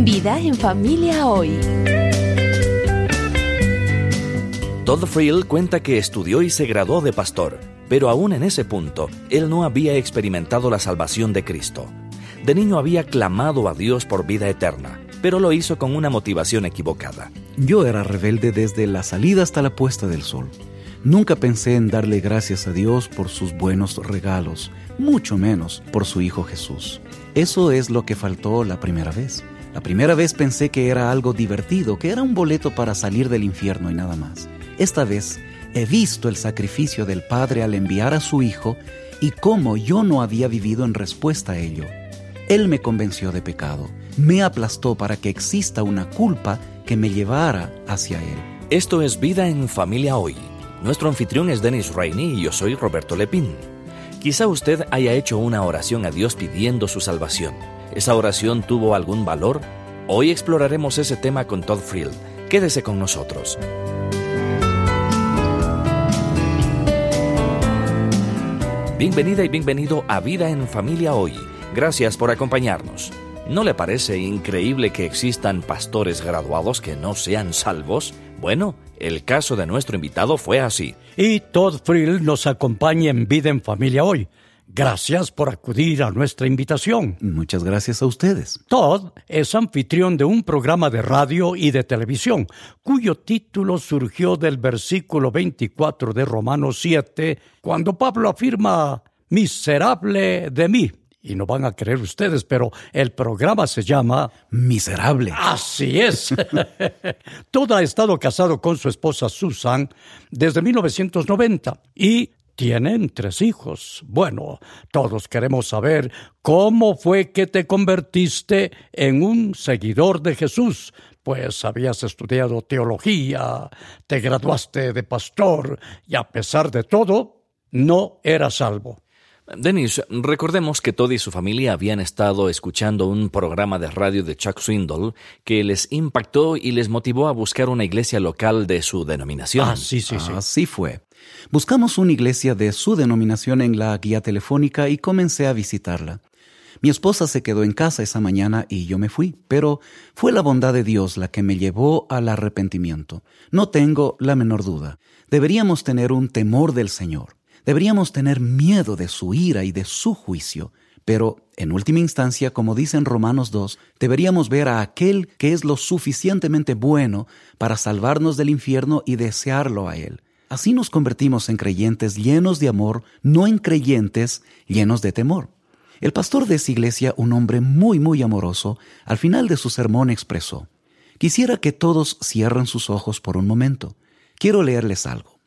Vida en familia hoy. Todd Friel cuenta que estudió y se graduó de pastor, pero aún en ese punto, él no había experimentado la salvación de Cristo. De niño había clamado a Dios por vida eterna, pero lo hizo con una motivación equivocada. Yo era rebelde desde la salida hasta la puesta del sol. Nunca pensé en darle gracias a Dios por sus buenos regalos, mucho menos por su Hijo Jesús. Eso es lo que faltó la primera vez. La primera vez pensé que era algo divertido, que era un boleto para salir del infierno y nada más. Esta vez he visto el sacrificio del Padre al enviar a su Hijo y cómo yo no había vivido en respuesta a ello. Él me convenció de pecado, me aplastó para que exista una culpa que me llevara hacia Él. Esto es Vida en Familia Hoy. Nuestro anfitrión es Dennis Rainey y yo soy Roberto Lepín. Quizá usted haya hecho una oración a Dios pidiendo su salvación. ¿Esa oración tuvo algún valor? Hoy exploraremos ese tema con Todd Friel. Quédese con nosotros. Bienvenida y bienvenido a Vida en Familia Hoy. Gracias por acompañarnos. ¿No le parece increíble que existan pastores graduados que no sean salvos? Bueno, el caso de nuestro invitado fue así. Y Todd Frill nos acompaña en Vida en Familia hoy. Gracias por acudir a nuestra invitación. Muchas gracias a ustedes. Todd es anfitrión de un programa de radio y de televisión, cuyo título surgió del versículo 24 de Romanos 7, cuando Pablo afirma, miserable de mí. Y no van a creer ustedes, pero el programa se llama Miserable. Así es. Todd ha estado casado con su esposa Susan desde 1990 y tienen tres hijos. Bueno, todos queremos saber cómo fue que te convertiste en un seguidor de Jesús. Pues habías estudiado teología, te graduaste de pastor y a pesar de todo, no eras salvo. Denis, recordemos que Todd y su familia habían estado escuchando un programa de radio de Chuck Swindoll que les impactó y les motivó a buscar una iglesia local de su denominación. Ah, sí, sí, sí. Así fue. Buscamos una iglesia de su denominación en la guía telefónica y comencé a visitarla. Mi esposa se quedó en casa esa mañana y yo me fui, pero fue la bondad de Dios la que me llevó al arrepentimiento. No tengo la menor duda. Deberíamos tener un temor del Señor. Deberíamos tener miedo de su ira y de su juicio, pero en última instancia, como dice en Romanos 2, deberíamos ver a aquel que es lo suficientemente bueno para salvarnos del infierno y desearlo a Él. Así nos convertimos en creyentes llenos de amor, no en creyentes llenos de temor. El pastor de esa iglesia, un hombre muy, muy amoroso, al final de su sermón expresó, Quisiera que todos cierren sus ojos por un momento. Quiero leerles algo.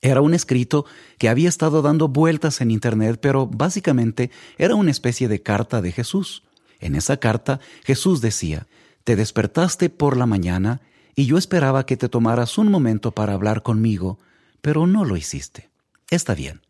Era un escrito que había estado dando vueltas en Internet, pero básicamente era una especie de carta de Jesús. En esa carta Jesús decía, Te despertaste por la mañana y yo esperaba que te tomaras un momento para hablar conmigo, pero no lo hiciste. Está bien.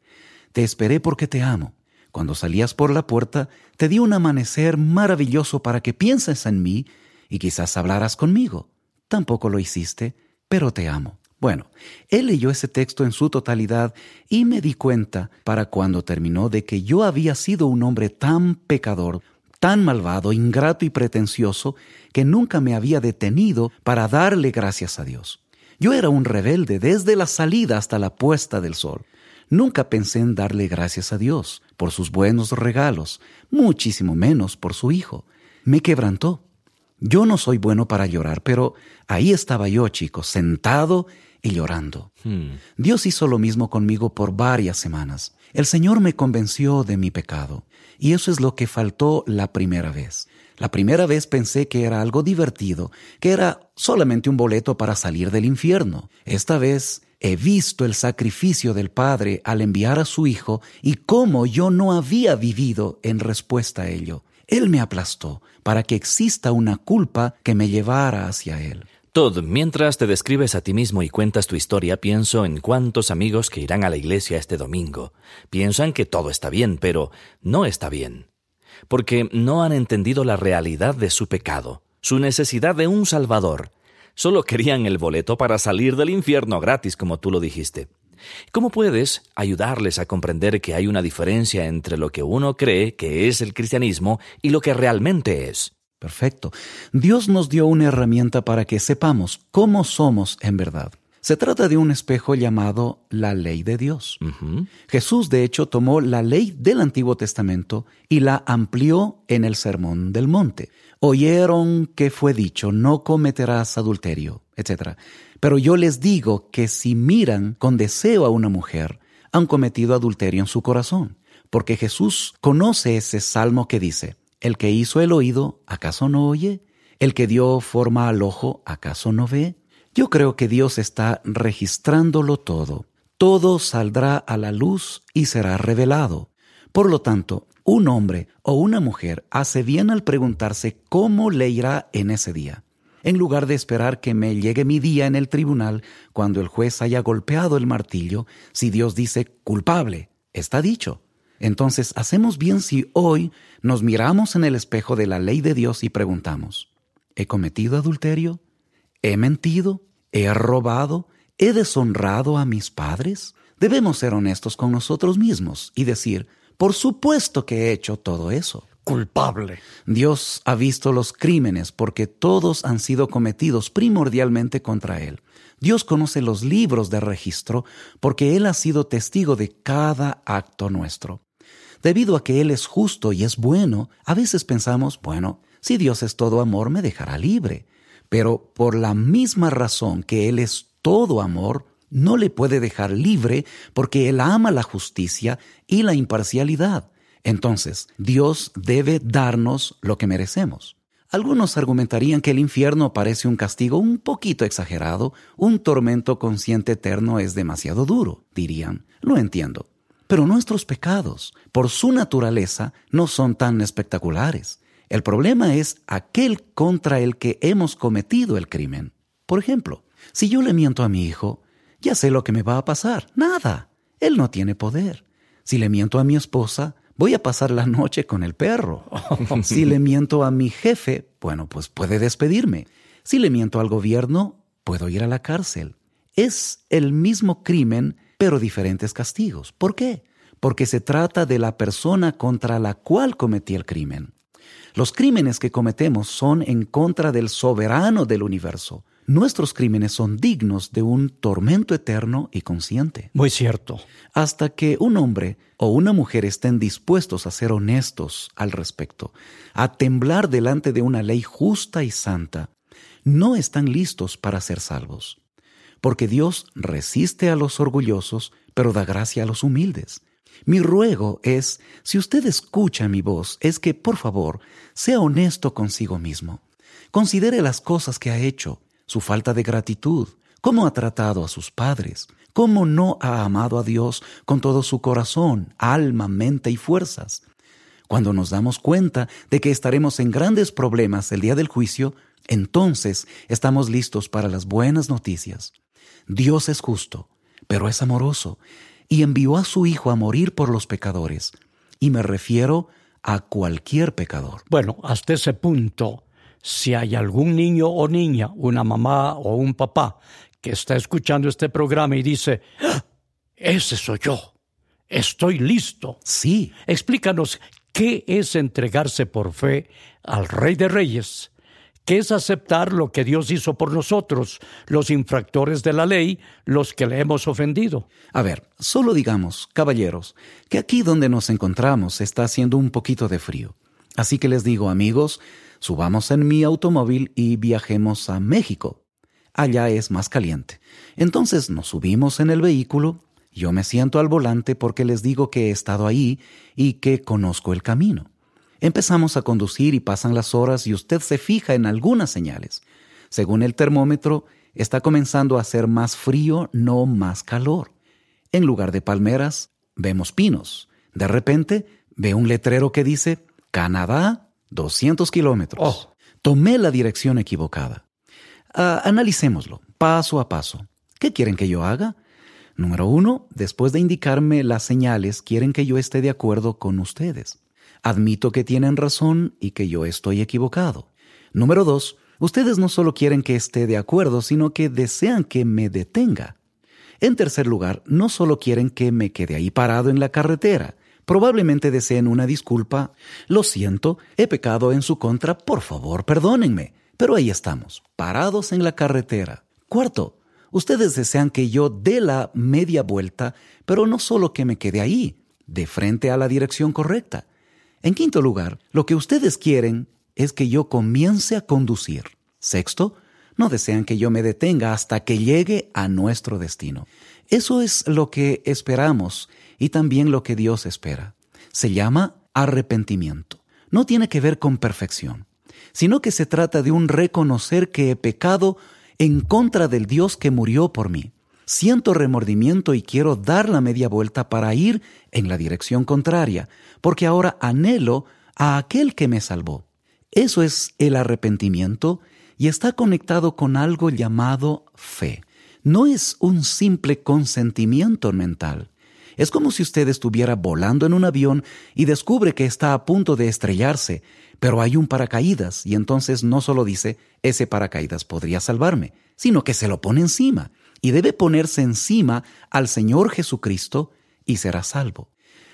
Te esperé porque te amo. Cuando salías por la puerta, te di un amanecer maravilloso para que pienses en mí y quizás hablaras conmigo. Tampoco lo hiciste, pero te amo. Bueno, él leyó ese texto en su totalidad y me di cuenta, para cuando terminó, de que yo había sido un hombre tan pecador, tan malvado, ingrato y pretencioso, que nunca me había detenido para darle gracias a Dios. Yo era un rebelde desde la salida hasta la puesta del sol. Nunca pensé en darle gracias a Dios por sus buenos regalos, muchísimo menos por su Hijo. Me quebrantó. Yo no soy bueno para llorar, pero ahí estaba yo, chicos, sentado y llorando. Hmm. Dios hizo lo mismo conmigo por varias semanas. El Señor me convenció de mi pecado, y eso es lo que faltó la primera vez. La primera vez pensé que era algo divertido, que era solamente un boleto para salir del infierno. Esta vez he visto el sacrificio del Padre al enviar a su Hijo y cómo yo no había vivido en respuesta a ello. Él me aplastó para que exista una culpa que me llevara hacia Él. Todd, mientras te describes a ti mismo y cuentas tu historia, pienso en cuántos amigos que irán a la iglesia este domingo. Piensan que todo está bien, pero no está bien. Porque no han entendido la realidad de su pecado, su necesidad de un Salvador. Solo querían el boleto para salir del infierno gratis, como tú lo dijiste. ¿Cómo puedes ayudarles a comprender que hay una diferencia entre lo que uno cree que es el cristianismo y lo que realmente es? Perfecto. Dios nos dio una herramienta para que sepamos cómo somos en verdad. Se trata de un espejo llamado la ley de Dios. Jesús, de hecho, tomó la ley del Antiguo Testamento y la amplió en el Sermón del Monte. Oyeron que fue dicho, no cometerás adulterio, etc. Pero yo les digo que si miran con deseo a una mujer, han cometido adulterio en su corazón, porque Jesús conoce ese salmo que dice, el que hizo el oído, ¿acaso no oye? El que dio forma al ojo, ¿acaso no ve? Yo creo que Dios está registrándolo todo. Todo saldrá a la luz y será revelado. Por lo tanto, un hombre o una mujer hace bien al preguntarse cómo le irá en ese día, en lugar de esperar que me llegue mi día en el tribunal cuando el juez haya golpeado el martillo, si Dios dice culpable, está dicho. Entonces, hacemos bien si hoy nos miramos en el espejo de la ley de Dios y preguntamos, ¿he cometido adulterio? ¿He mentido? ¿He robado? ¿He deshonrado a mis padres? Debemos ser honestos con nosotros mismos y decir, por supuesto que he hecho todo eso. Culpable. Dios ha visto los crímenes porque todos han sido cometidos primordialmente contra Él. Dios conoce los libros de registro porque Él ha sido testigo de cada acto nuestro. Debido a que Él es justo y es bueno, a veces pensamos, bueno, si Dios es todo amor, me dejará libre. Pero por la misma razón que Él es todo amor, no le puede dejar libre porque Él ama la justicia y la imparcialidad. Entonces, Dios debe darnos lo que merecemos. Algunos argumentarían que el infierno parece un castigo un poquito exagerado, un tormento consciente eterno es demasiado duro, dirían. Lo entiendo. Pero nuestros pecados, por su naturaleza, no son tan espectaculares. El problema es aquel contra el que hemos cometido el crimen. Por ejemplo, si yo le miento a mi hijo, ya sé lo que me va a pasar. Nada. Él no tiene poder. Si le miento a mi esposa, voy a pasar la noche con el perro. si le miento a mi jefe, bueno, pues puede despedirme. Si le miento al gobierno, puedo ir a la cárcel. Es el mismo crimen, pero diferentes castigos. ¿Por qué? Porque se trata de la persona contra la cual cometí el crimen. Los crímenes que cometemos son en contra del soberano del universo. Nuestros crímenes son dignos de un tormento eterno y consciente. Muy cierto. Hasta que un hombre o una mujer estén dispuestos a ser honestos al respecto, a temblar delante de una ley justa y santa, no están listos para ser salvos. Porque Dios resiste a los orgullosos, pero da gracia a los humildes. Mi ruego es, si usted escucha mi voz, es que, por favor, sea honesto consigo mismo. Considere las cosas que ha hecho, su falta de gratitud, cómo ha tratado a sus padres, cómo no ha amado a Dios con todo su corazón, alma, mente y fuerzas. Cuando nos damos cuenta de que estaremos en grandes problemas el día del juicio, entonces estamos listos para las buenas noticias. Dios es justo, pero es amoroso y envió a su Hijo a morir por los pecadores. Y me refiero a cualquier pecador. Bueno, hasta ese punto, si hay algún niño o niña, una mamá o un papá, que está escuchando este programa y dice, ¡Ah! ese soy yo, estoy listo. Sí. Explícanos qué es entregarse por fe al Rey de Reyes que es aceptar lo que Dios hizo por nosotros, los infractores de la ley, los que le hemos ofendido. A ver, solo digamos, caballeros, que aquí donde nos encontramos está haciendo un poquito de frío. Así que les digo, amigos, subamos en mi automóvil y viajemos a México. Allá es más caliente. Entonces nos subimos en el vehículo, yo me siento al volante porque les digo que he estado ahí y que conozco el camino. Empezamos a conducir y pasan las horas y usted se fija en algunas señales. Según el termómetro, está comenzando a hacer más frío, no más calor. En lugar de palmeras, vemos pinos. De repente, ve un letrero que dice Canadá, 200 kilómetros. Oh. Tomé la dirección equivocada. Ah, analicémoslo, paso a paso. ¿Qué quieren que yo haga? Número uno, después de indicarme las señales, quieren que yo esté de acuerdo con ustedes. Admito que tienen razón y que yo estoy equivocado. Número dos, ustedes no solo quieren que esté de acuerdo, sino que desean que me detenga. En tercer lugar, no solo quieren que me quede ahí parado en la carretera, Probablemente deseen una disculpa. Lo siento, he pecado en su contra, por favor, perdónenme. Pero ahí estamos, parados en la carretera. Cuarto, ustedes desean que yo dé la media vuelta, pero no solo que me quede ahí, de frente a la dirección correcta. En quinto lugar, lo que ustedes quieren es que yo comience a conducir. Sexto, no desean que yo me detenga hasta que llegue a nuestro destino. Eso es lo que esperamos y también lo que Dios espera. Se llama arrepentimiento. No tiene que ver con perfección, sino que se trata de un reconocer que he pecado en contra del Dios que murió por mí. Siento remordimiento y quiero dar la media vuelta para ir en la dirección contraria, porque ahora anhelo a aquel que me salvó. Eso es el arrepentimiento y está conectado con algo llamado fe. No es un simple consentimiento mental. Es como si usted estuviera volando en un avión y descubre que está a punto de estrellarse, pero hay un paracaídas y entonces no solo dice, ese paracaídas podría salvarme, sino que se lo pone encima y debe ponerse encima al Señor Jesucristo y será salvo.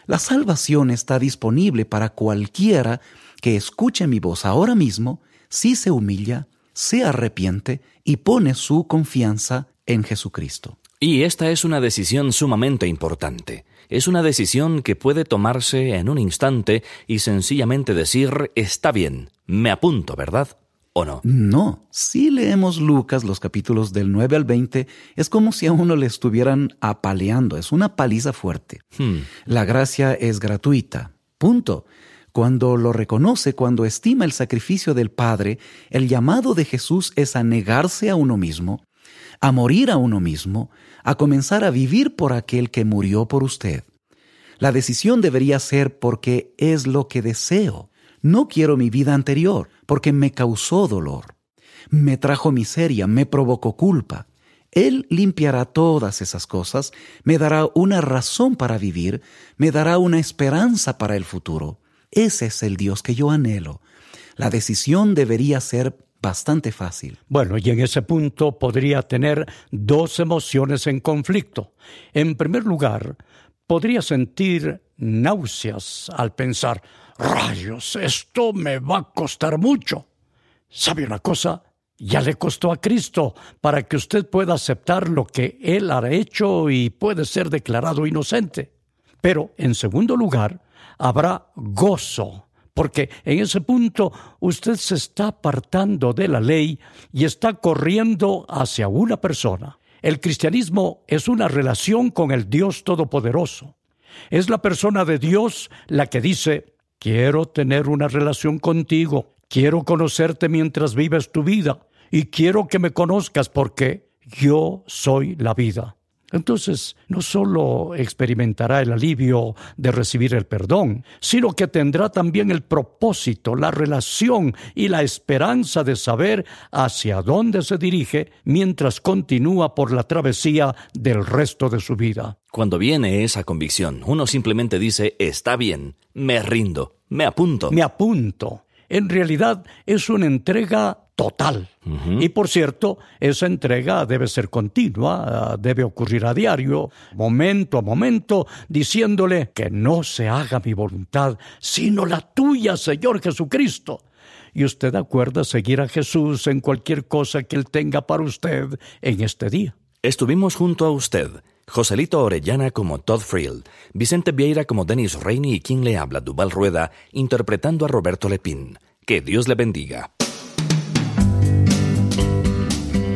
La salvación está disponible para cualquiera que escuche mi voz ahora mismo si se humilla, se arrepiente y pone su confianza en Jesucristo. Y esta es una decisión sumamente importante. Es una decisión que puede tomarse en un instante y sencillamente decir está bien, me apunto, ¿verdad? ¿O no? No, si leemos Lucas los capítulos del 9 al 20, es como si a uno le estuvieran apaleando, es una paliza fuerte. Hmm. La gracia es gratuita, punto. Cuando lo reconoce, cuando estima el sacrificio del Padre, el llamado de Jesús es a negarse a uno mismo, a morir a uno mismo, a comenzar a vivir por aquel que murió por usted. La decisión debería ser porque es lo que deseo. No quiero mi vida anterior, porque me causó dolor. Me trajo miseria, me provocó culpa. Él limpiará todas esas cosas, me dará una razón para vivir, me dará una esperanza para el futuro. Ese es el Dios que yo anhelo. La decisión debería ser bastante fácil. Bueno, y en ese punto podría tener dos emociones en conflicto. En primer lugar, podría sentir náuseas al pensar, rayos, esto me va a costar mucho. ¿Sabe una cosa? Ya le costó a Cristo para que usted pueda aceptar lo que Él ha hecho y puede ser declarado inocente. Pero, en segundo lugar, habrá gozo porque en ese punto usted se está apartando de la ley y está corriendo hacia una persona. El cristianismo es una relación con el Dios Todopoderoso. Es la persona de Dios la que dice, quiero tener una relación contigo, quiero conocerte mientras vives tu vida y quiero que me conozcas porque yo soy la vida. Entonces, no solo experimentará el alivio de recibir el perdón, sino que tendrá también el propósito, la relación y la esperanza de saber hacia dónde se dirige mientras continúa por la travesía del resto de su vida. Cuando viene esa convicción, uno simplemente dice, está bien, me rindo, me apunto. Me apunto. En realidad es una entrega total. Y por cierto, esa entrega debe ser continua, debe ocurrir a diario, momento a momento, diciéndole que no se haga mi voluntad, sino la tuya, Señor Jesucristo. Y usted acuerda seguir a Jesús en cualquier cosa que Él tenga para usted en este día. Estuvimos junto a usted. Joselito Orellana como Todd Friel, Vicente Vieira como Dennis Rainey y quien le habla, Duval Rueda, interpretando a Roberto Lepín. Que Dios le bendiga.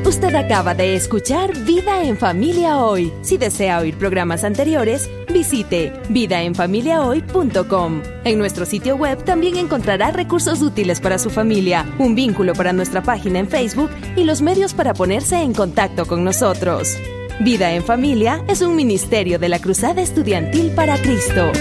Usted acaba de escuchar Vida en Familia Hoy. Si desea oír programas anteriores, visite vidaenfamiliahoy.com. En nuestro sitio web también encontrará recursos útiles para su familia, un vínculo para nuestra página en Facebook y los medios para ponerse en contacto con nosotros. Vida en Familia es un ministerio de la Cruzada Estudiantil para Cristo.